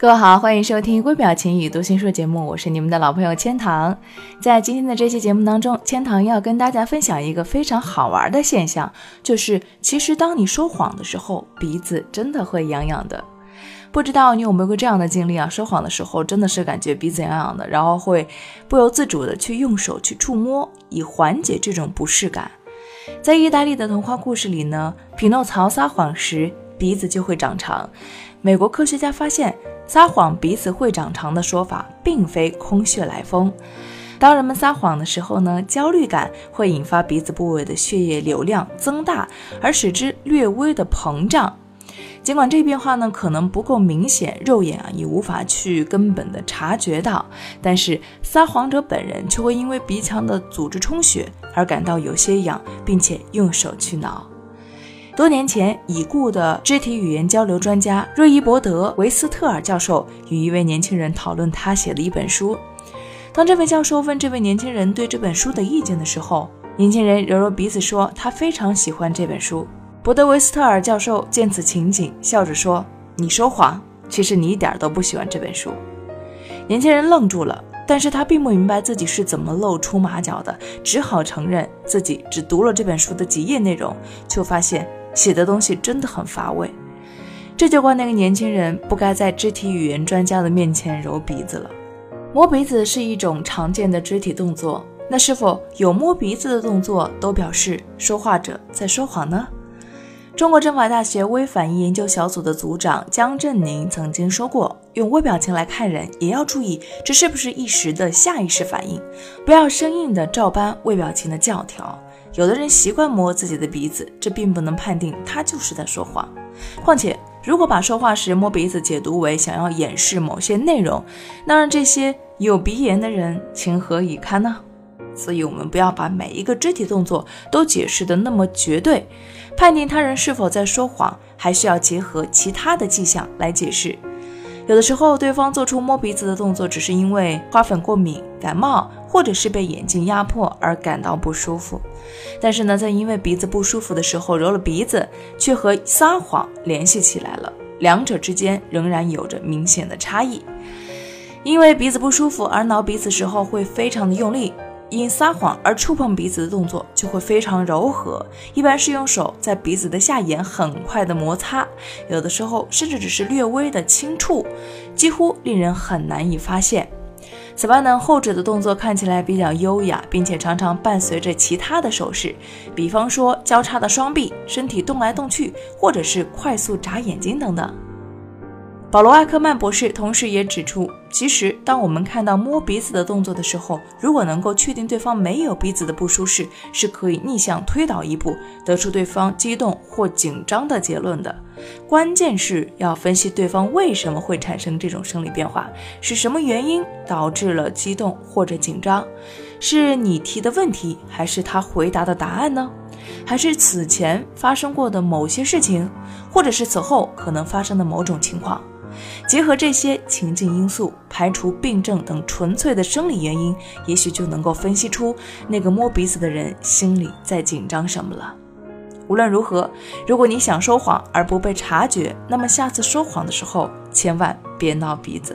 各位好，欢迎收听微表情与读心术节目，我是你们的老朋友千堂。在今天的这期节目当中，千堂要跟大家分享一个非常好玩的现象，就是其实当你说谎的时候，鼻子真的会痒痒的。不知道你有没有过这样的经历啊？说谎的时候真的是感觉鼻子痒痒的，然后会不由自主的去用手去触摸，以缓解这种不适感。在意大利的童话故事里呢，匹诺曹撒谎时鼻子就会长长。美国科学家发现。撒谎鼻子会长长的说法，并非空穴来风。当人们撒谎的时候呢，焦虑感会引发鼻子部位的血液流量增大，而使之略微的膨胀。尽管这变化呢可能不够明显，肉眼啊也无法去根本的察觉到，但是撒谎者本人却会因为鼻腔的组织充血而感到有些痒，并且用手去挠。多年前，已故的肢体语言交流专家瑞伊伯德·维斯特尔教授与一位年轻人讨论他写的一本书。当这位教授问这位年轻人对这本书的意见的时候，年轻人揉揉鼻子说他非常喜欢这本书。伯德维斯特尔教授见此情景，笑着说：“你说谎，其实你一点都不喜欢这本书。”年轻人愣住了，但是他并不明白自己是怎么露出马脚的，只好承认自己只读了这本书的几页内容，就发现。写的东西真的很乏味，这就怪那个年轻人不该在肢体语言专家的面前揉鼻子了。摸鼻子是一种常见的肢体动作，那是否有摸鼻子的动作都表示说话者在说谎呢？中国政法大学微反应研究小组的组长姜振宁曾经说过，用微表情来看人也要注意这是不是一时的下意识反应，不要生硬的照搬微表情的教条。有的人习惯摸自己的鼻子，这并不能判定他就是在说谎。况且，如果把说话时摸鼻子解读为想要掩饰某些内容，那让这些有鼻炎的人情何以堪呢？所以，我们不要把每一个肢体动作都解释的那么绝对。判定他人是否在说谎，还需要结合其他的迹象来解释。有的时候，对方做出摸鼻子的动作，只是因为花粉过敏、感冒，或者是被眼镜压迫而感到不舒服。但是呢，在因为鼻子不舒服的时候揉了鼻子，却和撒谎联系起来了，两者之间仍然有着明显的差异。因为鼻子不舒服而挠鼻子时候会非常的用力。因撒谎而触碰鼻子的动作就会非常柔和，一般是用手在鼻子的下沿很快的摩擦，有的时候甚至只是略微的轻触，几乎令人很难以发现。此外呢，后者的动作看起来比较优雅，并且常常伴随着其他的手势，比方说交叉的双臂、身体动来动去，或者是快速眨眼睛等等。保罗·艾克曼博士同时也指出，其实当我们看到摸鼻子的动作的时候，如果能够确定对方没有鼻子的不舒适，是可以逆向推导一步，得出对方激动或紧张的结论的。关键是要分析对方为什么会产生这种生理变化，是什么原因导致了激动或者紧张？是你提的问题，还是他回答的答案呢？还是此前发生过的某些事情，或者是此后可能发生的某种情况？结合这些情境因素，排除病症等纯粹的生理原因，也许就能够分析出那个摸鼻子的人心里在紧张什么了。无论如何，如果你想说谎而不被察觉，那么下次说谎的时候千万别闹鼻子。